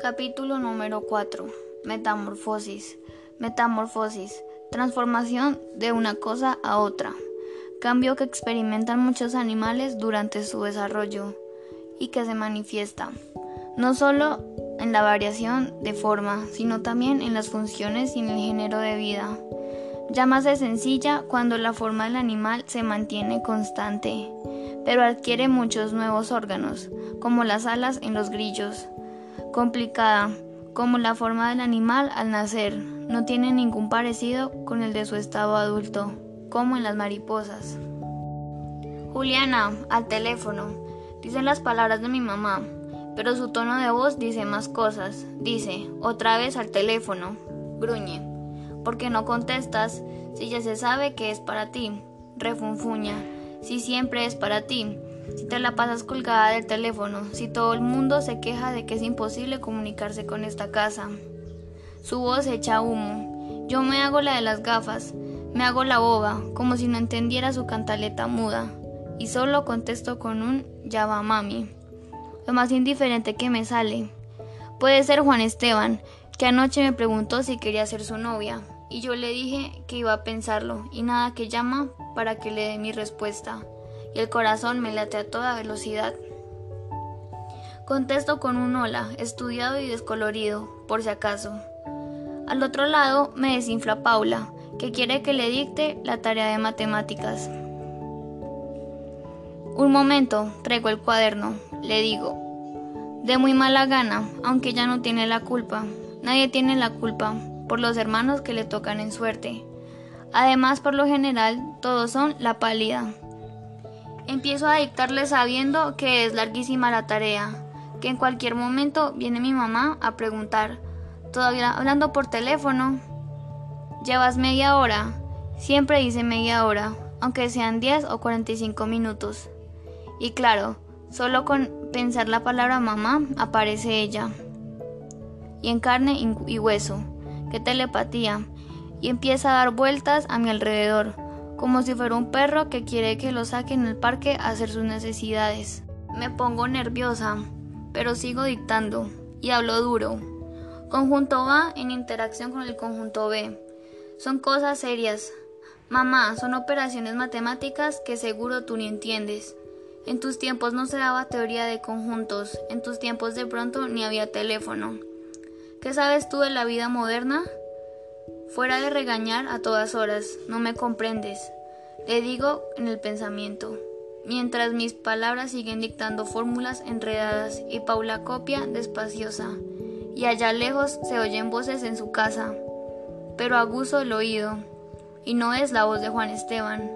Capítulo número 4. Metamorfosis. Metamorfosis. Transformación de una cosa a otra. Cambio que experimentan muchos animales durante su desarrollo y que se manifiesta no solo en la variación de forma, sino también en las funciones y en el género de vida. Llámase sencilla cuando la forma del animal se mantiene constante, pero adquiere muchos nuevos órganos, como las alas en los grillos complicada, como la forma del animal al nacer, no tiene ningún parecido con el de su estado adulto, como en las mariposas. Juliana, al teléfono, dicen las palabras de mi mamá, pero su tono de voz dice más cosas. Dice, otra vez al teléfono, gruñe. ¿Por qué no contestas si ya se sabe que es para ti? Refunfuña, si siempre es para ti si te la pasas colgada del teléfono, si todo el mundo se queja de que es imposible comunicarse con esta casa. Su voz echa humo. Yo me hago la de las gafas, me hago la boba, como si no entendiera su cantaleta muda, y solo contesto con un ya va mami. Lo más indiferente que me sale. Puede ser Juan Esteban, que anoche me preguntó si quería ser su novia, y yo le dije que iba a pensarlo, y nada que llama para que le dé mi respuesta y el corazón me late a toda velocidad. Contesto con un hola, estudiado y descolorido, por si acaso. Al otro lado me desinfla Paula, que quiere que le dicte la tarea de matemáticas. Un momento, traigo el cuaderno, le digo. De muy mala gana, aunque ya no tiene la culpa. Nadie tiene la culpa, por los hermanos que le tocan en suerte. Además, por lo general, todos son la pálida. Empiezo a dictarle sabiendo que es larguísima la tarea, que en cualquier momento viene mi mamá a preguntar, todavía hablando por teléfono. Llevas media hora. Siempre dice media hora, aunque sean 10 o 45 minutos. Y claro, solo con pensar la palabra mamá aparece ella. Y en carne y hueso, qué telepatía, y empieza a dar vueltas a mi alrededor como si fuera un perro que quiere que lo saque en el parque a hacer sus necesidades. Me pongo nerviosa, pero sigo dictando y hablo duro. Conjunto A en interacción con el conjunto B. Son cosas serias. Mamá, son operaciones matemáticas que seguro tú ni entiendes. En tus tiempos no se daba teoría de conjuntos, en tus tiempos de pronto ni había teléfono. ¿Qué sabes tú de la vida moderna? Fuera de regañar a todas horas, no me comprendes. Le digo en el pensamiento, mientras mis palabras siguen dictando fórmulas enredadas y Paula copia despaciosa, y allá lejos se oyen voces en su casa, pero aguzo el oído, y no es la voz de Juan Esteban,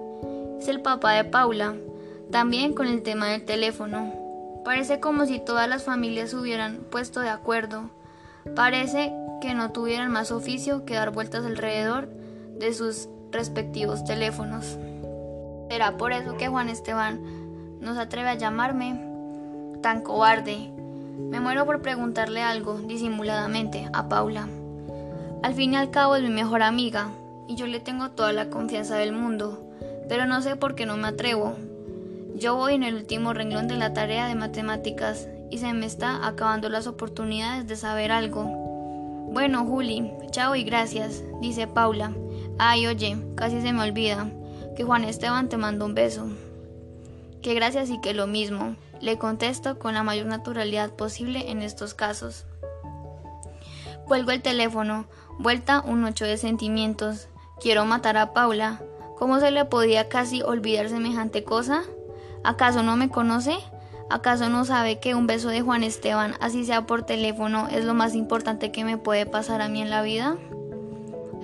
es el papá de Paula, también con el tema del teléfono. Parece como si todas las familias hubieran puesto de acuerdo. Parece que no tuvieran más oficio que dar vueltas alrededor de sus respectivos teléfonos. Será por eso que Juan Esteban no se atreve a llamarme tan cobarde. Me muero por preguntarle algo disimuladamente a Paula. Al fin y al cabo es mi mejor amiga y yo le tengo toda la confianza del mundo, pero no sé por qué no me atrevo. Yo voy en el último renglón de la tarea de matemáticas y se me está acabando las oportunidades de saber algo. Bueno, Juli, chao y gracias, dice Paula. Ay, oye, casi se me olvida, que Juan Esteban te mandó un beso. Que gracias y que lo mismo, le contesto con la mayor naturalidad posible en estos casos. Cuelgo el teléfono, vuelta un ocho de sentimientos. Quiero matar a Paula. ¿Cómo se le podía casi olvidar semejante cosa? ¿Acaso no me conoce? ¿Acaso no sabe que un beso de Juan Esteban, así sea por teléfono, es lo más importante que me puede pasar a mí en la vida?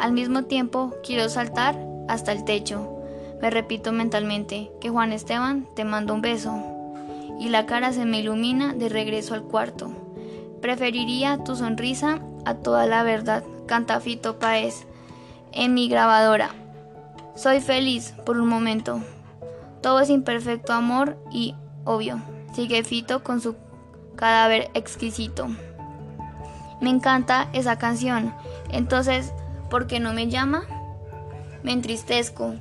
Al mismo tiempo, quiero saltar hasta el techo. Me repito mentalmente que Juan Esteban te manda un beso. Y la cara se me ilumina de regreso al cuarto. Preferiría tu sonrisa a toda la verdad, canta Fito Paez en mi grabadora. Soy feliz por un momento. Todo es imperfecto amor y obvio. Sigue Fito con su cadáver exquisito. Me encanta esa canción. Entonces, ¿por qué no me llama? Me entristezco.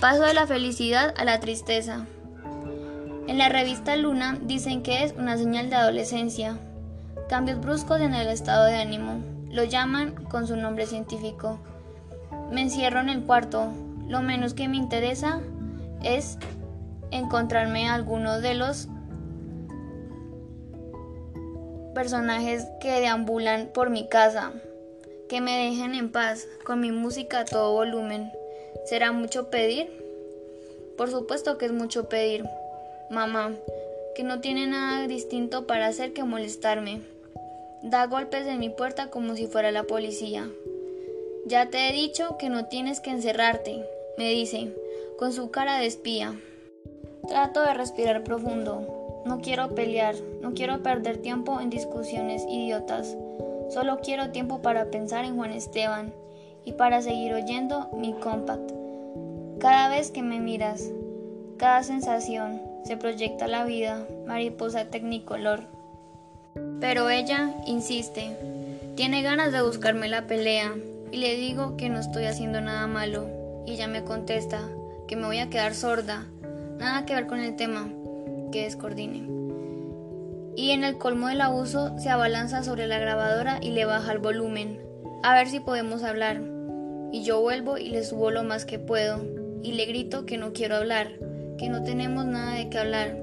Paso de la felicidad a la tristeza. En la revista Luna dicen que es una señal de adolescencia. Cambios bruscos en el estado de ánimo. Lo llaman con su nombre científico. Me encierro en el cuarto. Lo menos que me interesa es encontrarme alguno de los personajes que deambulan por mi casa. Que me dejen en paz con mi música a todo volumen. ¿Será mucho pedir? Por supuesto que es mucho pedir, mamá, que no tiene nada distinto para hacer que molestarme. Da golpes en mi puerta como si fuera la policía. Ya te he dicho que no tienes que encerrarte, me dice, con su cara de espía. Trato de respirar profundo. No quiero pelear, no quiero perder tiempo en discusiones idiotas. Solo quiero tiempo para pensar en Juan Esteban y para seguir oyendo mi compact. Cada vez que me miras, cada sensación, se proyecta la vida, mariposa tecnicolor. Pero ella insiste, tiene ganas de buscarme la pelea y le digo que no estoy haciendo nada malo y ella me contesta que me voy a quedar sorda, nada que ver con el tema, que descoordine y en el colmo del abuso se abalanza sobre la grabadora y le baja el volumen. A ver si podemos hablar. Y yo vuelvo y le subo lo más que puedo y le grito que no quiero hablar, que no tenemos nada de qué hablar.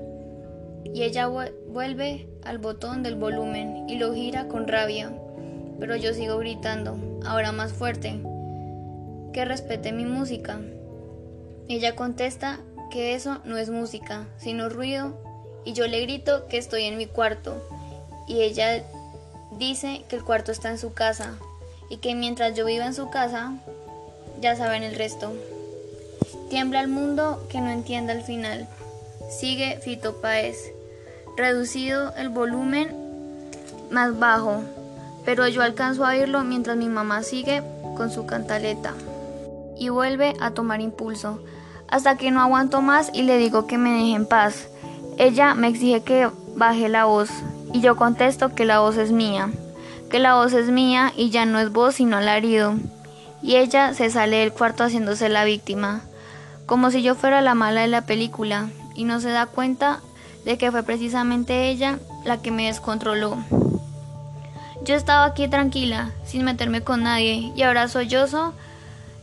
Y ella vuelve al botón del volumen y lo gira con rabia. Pero yo sigo gritando, ahora más fuerte, que respete mi música. Ella contesta que eso no es música, sino ruido y yo le grito que estoy en mi cuarto y ella dice que el cuarto está en su casa y que mientras yo viva en su casa, ya saben el resto. Tiembla el mundo que no entienda el final. Sigue Fito Páez. Reducido el volumen más bajo, pero yo alcanzo a oírlo mientras mi mamá sigue con su cantaleta y vuelve a tomar impulso, hasta que no aguanto más y le digo que me deje en paz ella me exige que baje la voz y yo contesto que la voz es mía, que la voz es mía y ya no es voz sino alarido. Y ella se sale del cuarto haciéndose la víctima, como si yo fuera la mala de la película, y no se da cuenta de que fue precisamente ella la que me descontroló. Yo estaba aquí tranquila, sin meterme con nadie, y ahora sollozo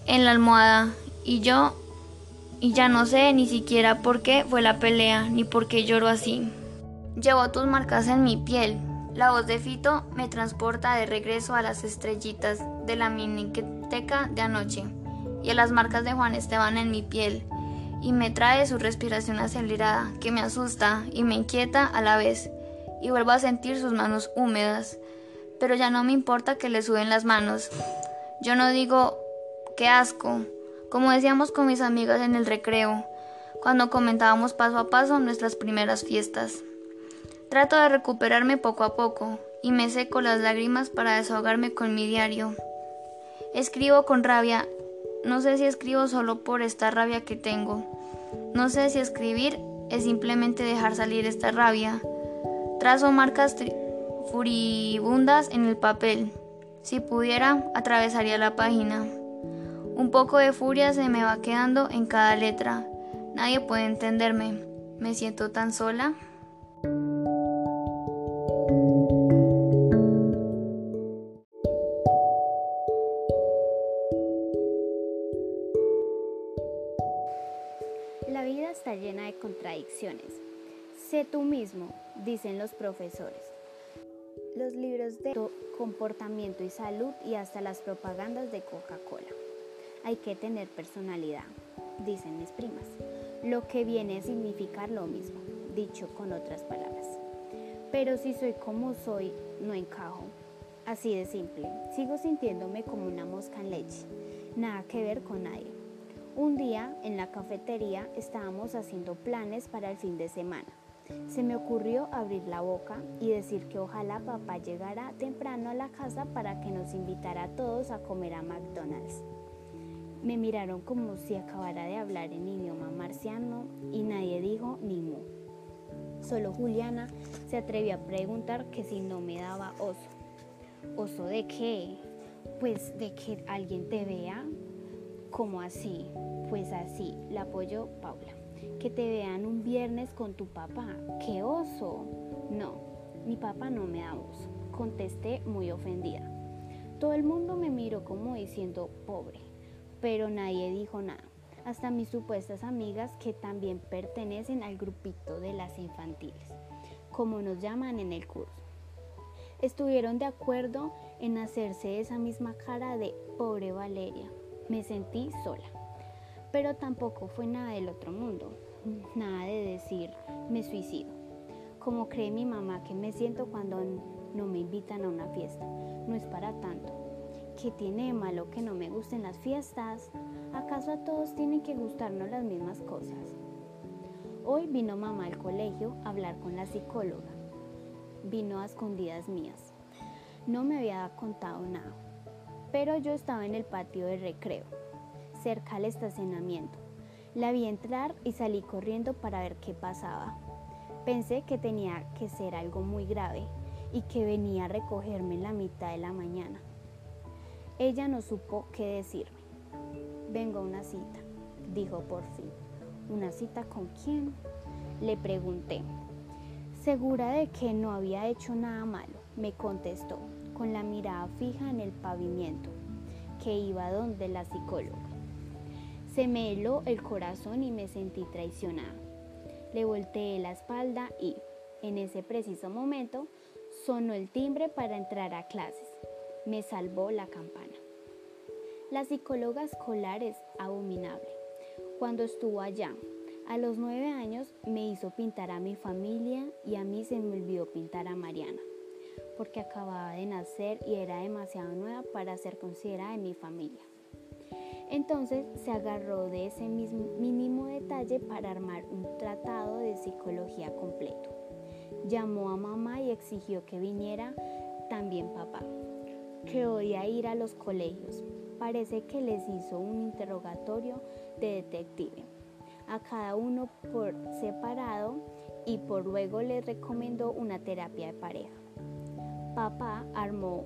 en la almohada, y yo y ya no sé ni siquiera por qué fue la pelea ni por qué lloro así. Llevo tus marcas en mi piel. La voz de Fito me transporta de regreso a las estrellitas de la miniteca de anoche y a las marcas de Juan Esteban en mi piel y me trae su respiración acelerada que me asusta y me inquieta a la vez y vuelvo a sentir sus manos húmedas, pero ya no me importa que le suben las manos. Yo no digo qué asco, como decíamos con mis amigas en el recreo, cuando comentábamos paso a paso nuestras primeras fiestas. Trato de recuperarme poco a poco y me seco las lágrimas para desahogarme con mi diario. Escribo con rabia, no sé si escribo solo por esta rabia que tengo. No sé si escribir es simplemente dejar salir esta rabia. Trazo marcas furibundas en el papel. Si pudiera, atravesaría la página. Un poco de furia se me va quedando en cada letra. Nadie puede entenderme. Me siento tan sola. La vida está llena de contradicciones. Sé tú mismo, dicen los profesores. Los libros de comportamiento y salud y hasta las propagandas de Coca-Cola hay que tener personalidad, dicen mis primas, lo que viene a significar lo mismo, dicho con otras palabras. Pero si soy como soy, no encajo. Así de simple, sigo sintiéndome como una mosca en leche, nada que ver con nadie. Un día en la cafetería estábamos haciendo planes para el fin de semana. Se me ocurrió abrir la boca y decir que ojalá papá llegara temprano a la casa para que nos invitara a todos a comer a McDonald's. Me miraron como si acabara de hablar en idioma marciano y nadie dijo ni mu. Solo Juliana se atrevió a preguntar que si no me daba oso. ¿Oso de qué? Pues de que alguien te vea. ¿Cómo así? Pues así, la apoyó Paula. Que te vean un viernes con tu papá. ¡Qué oso! No, mi papá no me da oso contesté muy ofendida. Todo el mundo me miró como diciendo pobre, pero nadie dijo nada, hasta mis supuestas amigas que también pertenecen al grupito de las infantiles, como nos llaman en el curso. Estuvieron de acuerdo en hacerse esa misma cara de pobre Valeria. Me sentí sola, pero tampoco fue nada del otro mundo, nada de decir me suicido. Como cree mi mamá que me siento cuando no me invitan a una fiesta. No es para tanto. ¿Qué tiene de malo que no me gusten las fiestas? ¿Acaso a todos tienen que gustarnos las mismas cosas? Hoy vino mamá al colegio a hablar con la psicóloga. Vino a escondidas mías. No me había contado nada, pero yo estaba en el patio de recreo, cerca al estacionamiento. La vi entrar y salí corriendo para ver qué pasaba. Pensé que tenía que ser algo muy grave y que venía a recogerme en la mitad de la mañana. Ella no supo qué decirme. Vengo a una cita, dijo por fin. ¿Una cita con quién? Le pregunté. Segura de que no había hecho nada malo, me contestó, con la mirada fija en el pavimento, que iba donde la psicóloga. Se me heló el corazón y me sentí traicionada. Le volteé la espalda y, en ese preciso momento, sonó el timbre para entrar a clases. Me salvó la campana. La psicóloga escolar es abominable. Cuando estuvo allá, a los nueve años, me hizo pintar a mi familia y a mí se me olvidó pintar a Mariana, porque acababa de nacer y era demasiado nueva para ser considerada en mi familia. Entonces se agarró de ese mismo mínimo detalle para armar un tratado de psicología completo. Llamó a mamá y exigió que viniera también papá, que odia ir a los colegios. Parece que les hizo un interrogatorio de detective a cada uno por separado y por luego les recomendó una terapia de pareja. Papá armó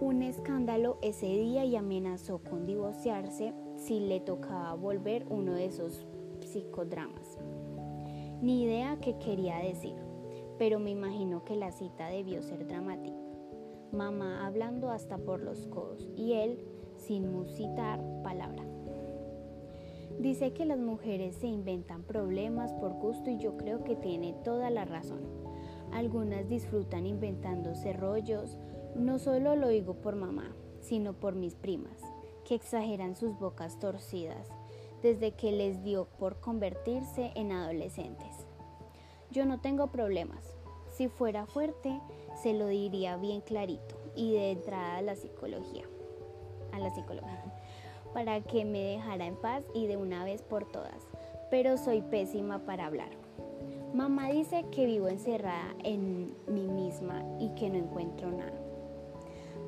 un escándalo ese día y amenazó con divorciarse si le tocaba volver uno de esos psicodramas. Ni idea qué quería decir, pero me imagino que la cita debió ser dramática. Mamá hablando hasta por los codos y él sin musitar palabra. Dice que las mujeres se inventan problemas por gusto y yo creo que tiene toda la razón. Algunas disfrutan inventándose rollos, no solo lo digo por mamá, sino por mis primas, que exageran sus bocas torcidas desde que les dio por convertirse en adolescentes. Yo no tengo problemas. Si fuera fuerte, se lo diría bien clarito y de entrada a la psicología. A la psicóloga. Para que me dejara en paz y de una vez por todas. Pero soy pésima para hablar. Mamá dice que vivo encerrada en mí misma y que no encuentro nada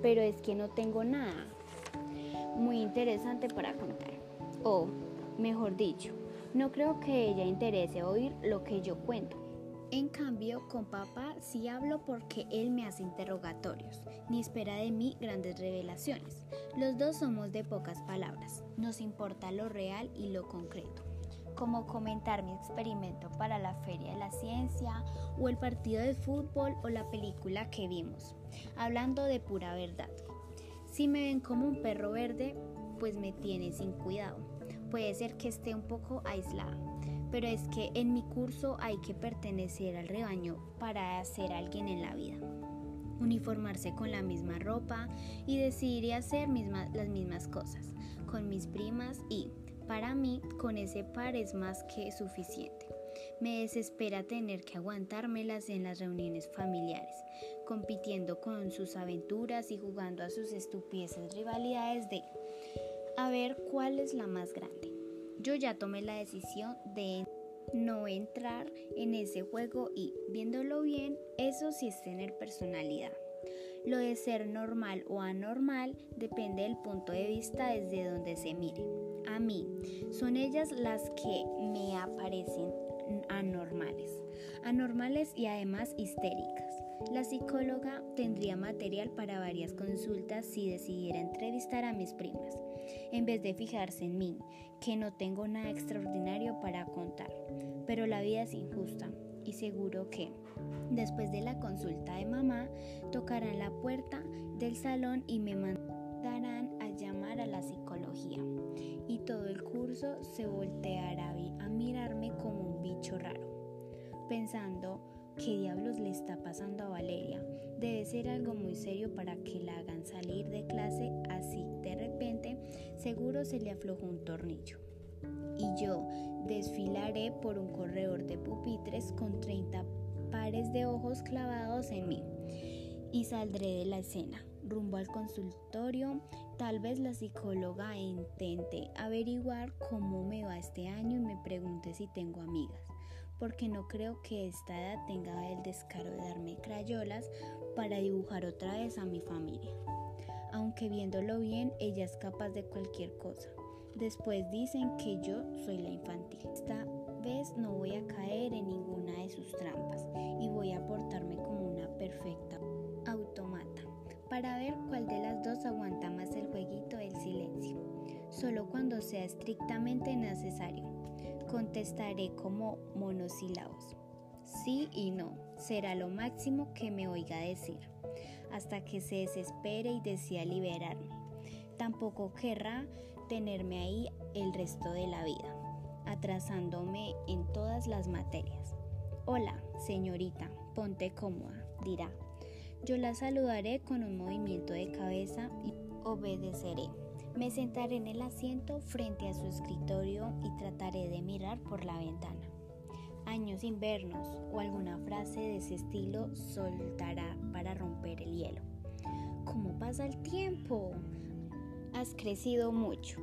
pero es que no tengo nada muy interesante para contar. O, mejor dicho, no creo que ella interese oír lo que yo cuento. En cambio, con papá sí hablo porque él me hace interrogatorios, ni espera de mí grandes revelaciones. Los dos somos de pocas palabras, nos importa lo real y lo concreto como comentar mi experimento para la Feria de la Ciencia o el partido de fútbol o la película que vimos, hablando de pura verdad. Si me ven como un perro verde, pues me tiene sin cuidado. Puede ser que esté un poco aislada, pero es que en mi curso hay que pertenecer al rebaño para ser alguien en la vida. Uniformarse con la misma ropa y decidir hacer las mismas cosas con mis primas y, para mí, con ese par es más que suficiente. Me desespera tener que aguantármelas en las reuniones familiares, compitiendo con sus aventuras y jugando a sus estupideces rivalidades de a ver cuál es la más grande. Yo ya tomé la decisión de no entrar en ese juego y, viéndolo bien, eso sí es tener personalidad. Lo de ser normal o anormal depende del punto de vista desde donde se mire a mí. Son ellas las que me aparecen anormales, anormales y además histéricas. La psicóloga tendría material para varias consultas si decidiera entrevistar a mis primas, en vez de fijarse en mí, que no tengo nada extraordinario para contar. Pero la vida es injusta. y seguro que, después de la consulta de mamá, tocarán la puerta del salón y me mandarán a llamar a la psicología. Y todo el curso se volteará a mirarme como un bicho raro, pensando qué diablos le está pasando a Valeria. Debe ser algo muy serio para que la hagan salir de clase así. De repente, seguro se le aflojó un tornillo y yo desfilaré por un corredor de pupitres con 30 pares de ojos clavados en mí y saldré de la escena rumbo al consultorio. Tal vez la psicóloga intente averiguar cómo me va este año y me pregunte si tengo amigas, porque no creo que esta edad tenga el descaro de darme crayolas para dibujar otra vez a mi familia. Aunque viéndolo bien, ella es capaz de cualquier cosa. Después dicen que yo soy la infantil. Esta vez no voy a caer en ninguna de sus trampas y voy a portarme como una perfecta automata para ver cuál de las dos aguanta más el jueguito del silencio. Solo cuando sea estrictamente necesario. Contestaré como monosílabos. Sí y no será lo máximo que me oiga decir, hasta que se desespere y decida liberarme. Tampoco querrá tenerme ahí el resto de la vida, atrasándome en todas las materias. Hola, señorita, ponte cómoda, dirá. Yo la saludaré con un movimiento de cabeza y obedeceré. Me sentaré en el asiento frente a su escritorio y trataré de mirar por la ventana. Años invernos o alguna frase de ese estilo soltará para romper el hielo. ¿Cómo pasa el tiempo? Has crecido mucho.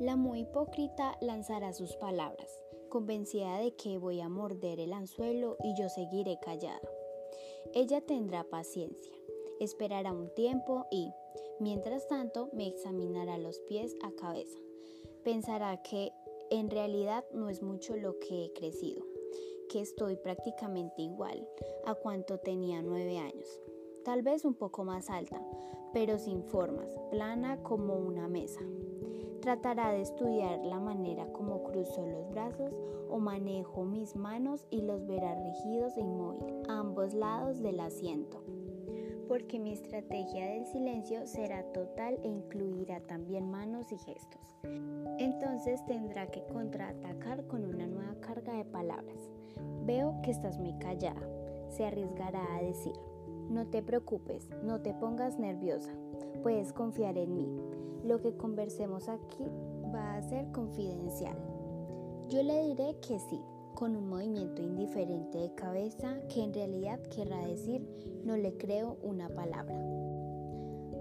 La muy hipócrita lanzará sus palabras, convencida de que voy a morder el anzuelo y yo seguiré callada. Ella tendrá paciencia, esperará un tiempo y, mientras tanto, me examinará los pies a cabeza. Pensará que en realidad no es mucho lo que he crecido, que estoy prácticamente igual a cuanto tenía nueve años tal vez un poco más alta, pero sin formas, plana como una mesa. Tratará de estudiar la manera como cruzo los brazos o manejo mis manos y los verá rígidos e inmóviles a ambos lados del asiento. Porque mi estrategia del silencio será total e incluirá también manos y gestos. Entonces tendrá que contraatacar con una nueva carga de palabras. Veo que estás muy callada, se arriesgará a decir. No te preocupes, no te pongas nerviosa, puedes confiar en mí. Lo que conversemos aquí va a ser confidencial. Yo le diré que sí, con un movimiento indiferente de cabeza que en realidad querrá decir no le creo una palabra.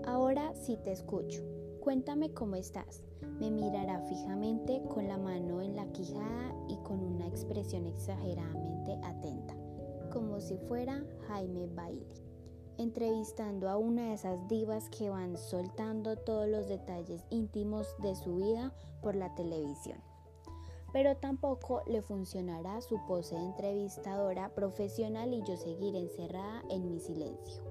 Ahora sí te escucho. Cuéntame cómo estás. Me mirará fijamente con la mano en la quijada y con una expresión exageradamente atenta, como si fuera Jaime Bailey entrevistando a una de esas divas que van soltando todos los detalles íntimos de su vida por la televisión. Pero tampoco le funcionará su pose de entrevistadora profesional y yo seguir encerrada en mi silencio.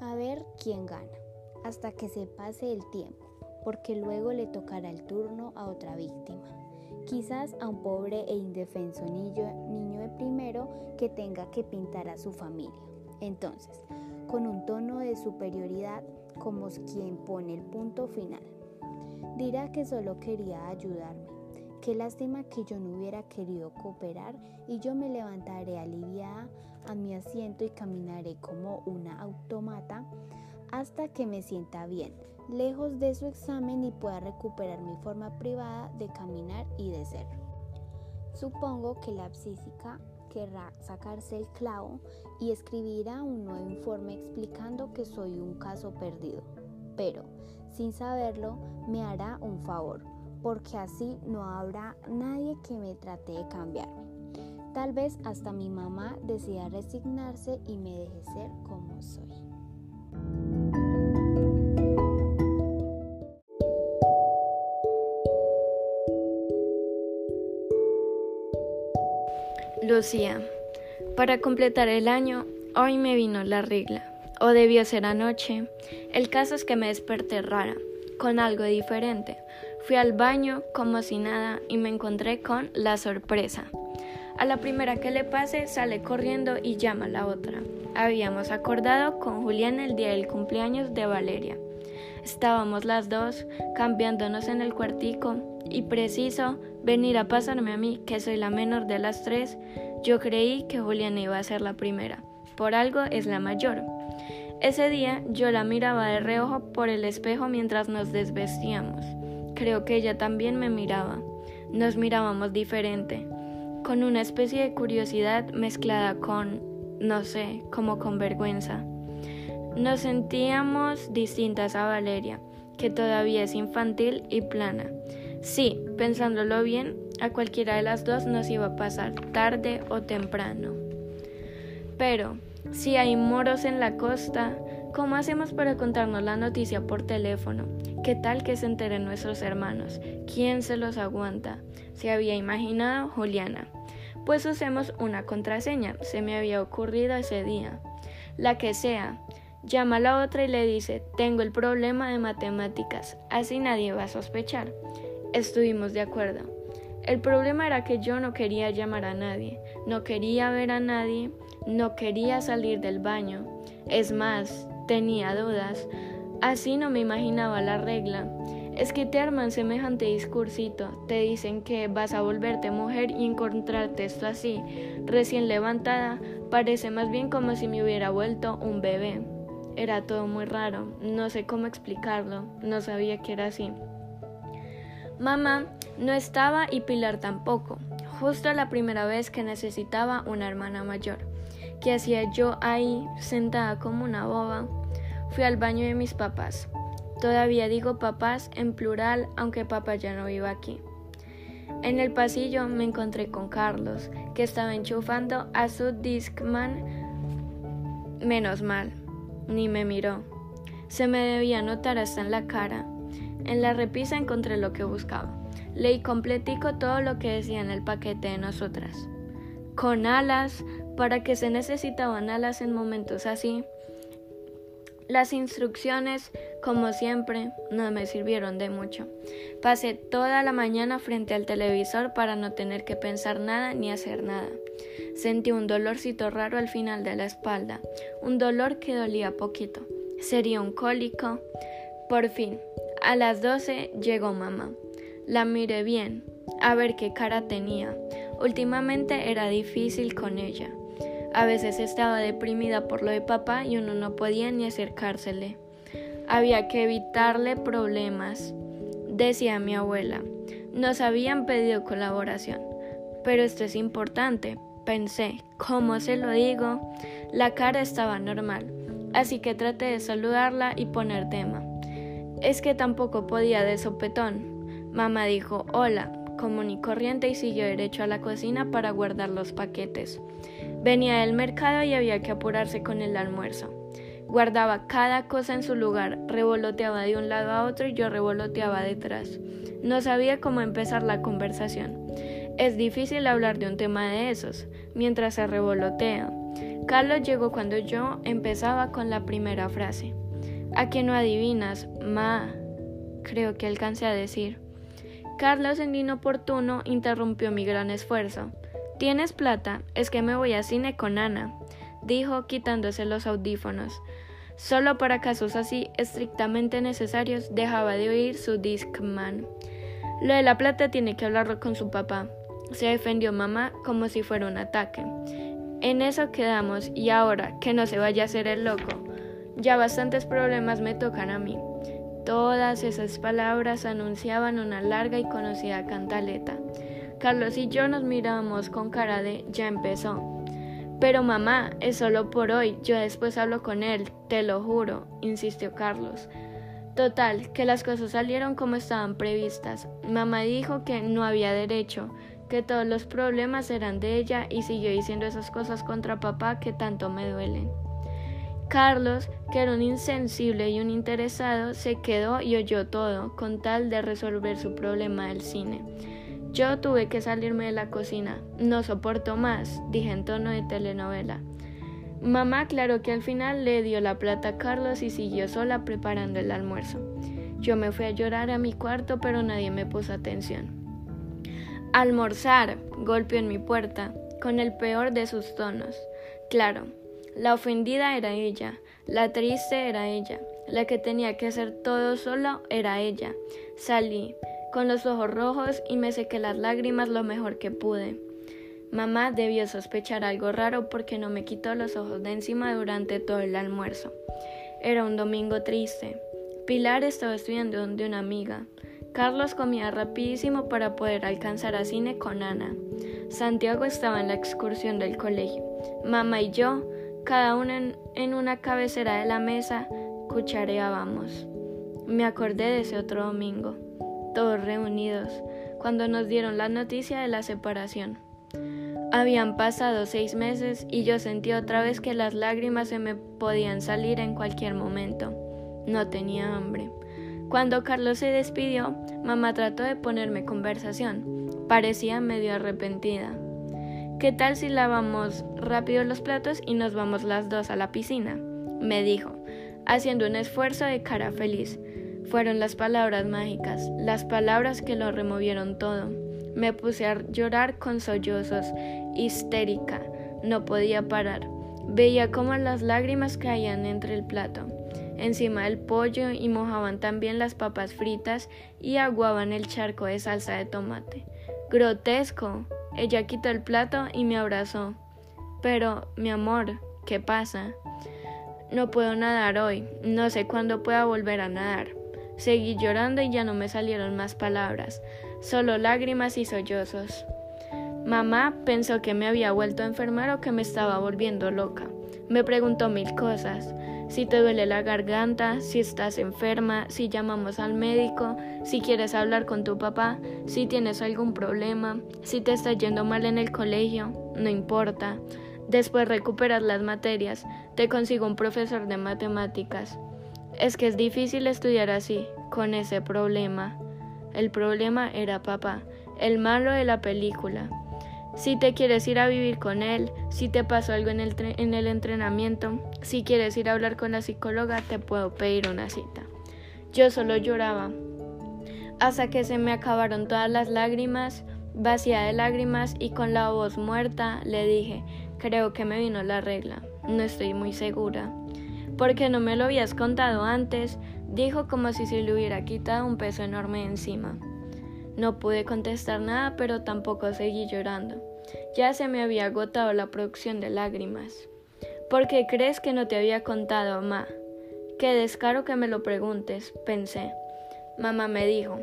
A ver quién gana, hasta que se pase el tiempo, porque luego le tocará el turno a otra víctima quizás a un pobre e indefenso niño, niño de primero que tenga que pintar a su familia. Entonces, con un tono de superioridad como quien pone el punto final, dirá que solo quería ayudarme. Qué lástima que yo no hubiera querido cooperar y yo me levantaré aliviada a mi asiento y caminaré como una automata hasta que me sienta bien, lejos de su examen y pueda recuperar mi forma privada de caminar y de ser. Supongo que la psíquica querrá sacarse el clavo y escribirá un nuevo informe explicando que soy un caso perdido. Pero, sin saberlo, me hará un favor, porque así no habrá nadie que me trate de cambiarme. Tal vez hasta mi mamá decida resignarse y me deje ser como soy. Lucía, para completar el año, hoy me vino la regla, o debió ser anoche. El caso es que me desperté rara, con algo diferente. Fui al baño como si nada y me encontré con la sorpresa. A la primera que le pase, sale corriendo y llama a la otra. Habíamos acordado con Julián el día del cumpleaños de Valeria. Estábamos las dos cambiándonos en el cuartico y preciso venir a pasarme a mí, que soy la menor de las tres. Yo creí que Julián iba a ser la primera. Por algo es la mayor. Ese día yo la miraba de reojo por el espejo mientras nos desvestíamos. Creo que ella también me miraba. Nos mirábamos diferente con una especie de curiosidad mezclada con, no sé, como con vergüenza. Nos sentíamos distintas a Valeria, que todavía es infantil y plana. Sí, pensándolo bien, a cualquiera de las dos nos iba a pasar, tarde o temprano. Pero, si hay moros en la costa, ¿cómo hacemos para contarnos la noticia por teléfono? ¿Qué tal que se enteren nuestros hermanos? ¿Quién se los aguanta? Se había imaginado Juliana. Pues usemos una contraseña, se me había ocurrido ese día. La que sea. Llama a la otra y le dice, tengo el problema de matemáticas, así nadie va a sospechar. Estuvimos de acuerdo. El problema era que yo no quería llamar a nadie, no quería ver a nadie, no quería salir del baño. Es más, tenía dudas. Así no me imaginaba la regla. Es que te arman semejante discursito, te dicen que vas a volverte mujer y encontrarte esto así, recién levantada, parece más bien como si me hubiera vuelto un bebé. Era todo muy raro, no sé cómo explicarlo, no sabía que era así. Mamá no estaba y Pilar tampoco, justo la primera vez que necesitaba una hermana mayor. ¿Qué hacía yo ahí, sentada como una boba? Fui al baño de mis papás. Todavía digo papás en plural, aunque papá ya no viva aquí. En el pasillo me encontré con Carlos, que estaba enchufando a su Discman. Menos mal, ni me miró. Se me debía notar hasta en la cara. En la repisa encontré lo que buscaba. Leí completico todo lo que decía en el paquete de nosotras. Con alas, para que se necesitaban alas en momentos así, las instrucciones, como siempre, no me sirvieron de mucho. Pasé toda la mañana frente al televisor para no tener que pensar nada ni hacer nada. Sentí un dolorcito raro al final de la espalda, un dolor que dolía poquito. Sería un cólico. Por fin, a las doce llegó mamá. La miré bien, a ver qué cara tenía. Últimamente era difícil con ella. A veces estaba deprimida por lo de papá y uno no podía ni acercársele. Había que evitarle problemas, decía mi abuela. Nos habían pedido colaboración. Pero esto es importante, pensé. ¿Cómo se lo digo? La cara estaba normal, así que traté de saludarla y poner tema. Es que tampoco podía de sopetón. Mamá dijo hola, común y corriente y siguió derecho a la cocina para guardar los paquetes. Venía del mercado y había que apurarse con el almuerzo. Guardaba cada cosa en su lugar, revoloteaba de un lado a otro y yo revoloteaba detrás. No sabía cómo empezar la conversación. Es difícil hablar de un tema de esos, mientras se revolotea. Carlos llegó cuando yo empezaba con la primera frase. ¿A que no adivinas, ma? Creo que alcancé a decir. Carlos en inoportuno interrumpió mi gran esfuerzo. ¿Tienes plata? Es que me voy a cine con Ana, dijo quitándose los audífonos. Solo para casos así estrictamente necesarios dejaba de oír su Discman. Lo de la plata tiene que hablarlo con su papá. Se defendió mamá como si fuera un ataque. En eso quedamos y ahora que no se vaya a hacer el loco. Ya bastantes problemas me tocan a mí. Todas esas palabras anunciaban una larga y conocida cantaleta. Carlos y yo nos miramos con cara de ya empezó. Pero mamá, es solo por hoy, yo después hablo con él, te lo juro, insistió Carlos. Total, que las cosas salieron como estaban previstas. Mamá dijo que no había derecho, que todos los problemas eran de ella y siguió diciendo esas cosas contra papá que tanto me duelen. Carlos, que era un insensible y un interesado, se quedó y oyó todo, con tal de resolver su problema del cine. Yo tuve que salirme de la cocina. No soporto más, dije en tono de telenovela. Mamá aclaró que al final le dio la plata a Carlos y siguió sola preparando el almuerzo. Yo me fui a llorar a mi cuarto, pero nadie me puso atención. Almorzar, golpeó en mi puerta. con el peor de sus tonos. Claro, la ofendida era ella, la triste era ella, la que tenía que hacer todo solo era ella. Salí, con los ojos rojos, y me sequé las lágrimas lo mejor que pude. Mamá debió sospechar algo raro porque no me quitó los ojos de encima durante todo el almuerzo. Era un domingo triste. Pilar estaba estudiando donde una amiga. Carlos comía rapidísimo para poder alcanzar a cine con Ana. Santiago estaba en la excursión del colegio. Mamá y yo, cada uno en, en una cabecera de la mesa, cuchareábamos. Me acordé de ese otro domingo, todos reunidos, cuando nos dieron la noticia de la separación. Habían pasado seis meses y yo sentí otra vez que las lágrimas se me podían salir en cualquier momento. No tenía hambre. Cuando Carlos se despidió, mamá trató de ponerme conversación. Parecía medio arrepentida. ¿Qué tal si lavamos rápido los platos y nos vamos las dos a la piscina? me dijo, haciendo un esfuerzo de cara feliz. Fueron las palabras mágicas, las palabras que lo removieron todo. Me puse a llorar con sollozos, histérica. No podía parar. Veía cómo las lágrimas caían entre el plato, encima del pollo y mojaban también las papas fritas y aguaban el charco de salsa de tomate. Grotesco. Ella quitó el plato y me abrazó. Pero, mi amor, ¿qué pasa? No puedo nadar hoy. No sé cuándo pueda volver a nadar. Seguí llorando y ya no me salieron más palabras solo lágrimas y sollozos. Mamá pensó que me había vuelto a enfermar o que me estaba volviendo loca. Me preguntó mil cosas. Si te duele la garganta, si estás enferma, si llamamos al médico, si quieres hablar con tu papá, si tienes algún problema, si te está yendo mal en el colegio, no importa. Después recuperas las materias, te consigo un profesor de matemáticas. Es que es difícil estudiar así, con ese problema. El problema era papá, el malo de la película. Si te quieres ir a vivir con él, si te pasó algo en el, en el entrenamiento, si quieres ir a hablar con la psicóloga, te puedo pedir una cita. Yo solo lloraba, hasta que se me acabaron todas las lágrimas, vacía de lágrimas y con la voz muerta le dije, creo que me vino la regla, no estoy muy segura. ¿Por qué no me lo habías contado antes? dijo como si se le hubiera quitado un peso enorme encima. No pude contestar nada, pero tampoco seguí llorando. Ya se me había agotado la producción de lágrimas. ¿Por qué crees que no te había contado, mamá? Qué descaro que me lo preguntes, pensé. Mamá me dijo,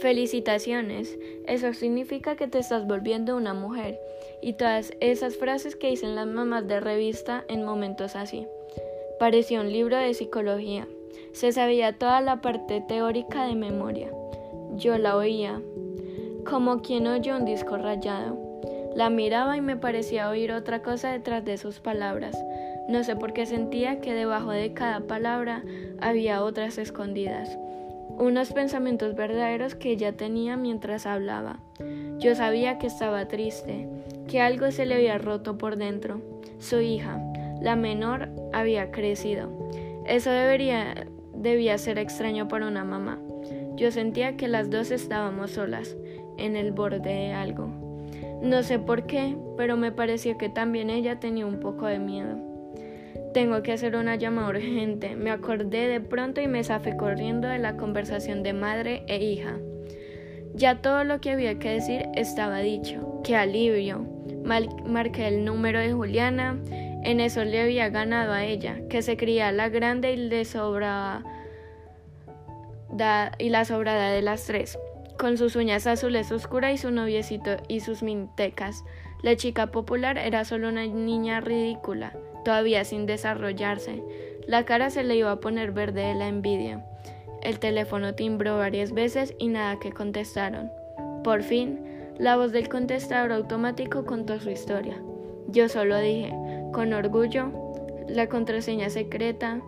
felicitaciones, eso significa que te estás volviendo una mujer, y todas esas frases que dicen las mamás de revista en momentos así. Parecía un libro de psicología. Se sabía toda la parte teórica de memoria. Yo la oía, como quien oye un disco rayado. La miraba y me parecía oír otra cosa detrás de sus palabras. No sé por qué sentía que debajo de cada palabra había otras escondidas. Unos pensamientos verdaderos que ella tenía mientras hablaba. Yo sabía que estaba triste, que algo se le había roto por dentro. Su hija, la menor, había crecido. Eso debería debía ser extraño para una mamá. Yo sentía que las dos estábamos solas, en el borde de algo. No sé por qué, pero me pareció que también ella tenía un poco de miedo. Tengo que hacer una llamada urgente. Me acordé de pronto y me zafé corriendo de la conversación de madre e hija. Ya todo lo que había que decir estaba dicho. ¡Qué alivio! marqué el número de Juliana. En eso le había ganado a ella, que se creía la grande y le sobraba y la sobrada de las tres, con sus uñas azules oscuras y su noviecito y sus mintecas. La chica popular era solo una niña ridícula, todavía sin desarrollarse. La cara se le iba a poner verde de la envidia. El teléfono timbró varias veces y nada que contestaron. Por fin, la voz del contestador automático contó su historia. Yo solo dije, con orgullo, la contraseña secreta.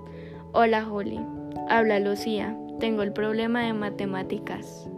Hola, Julie. Habla Lucía. Tengo el problema de matemáticas.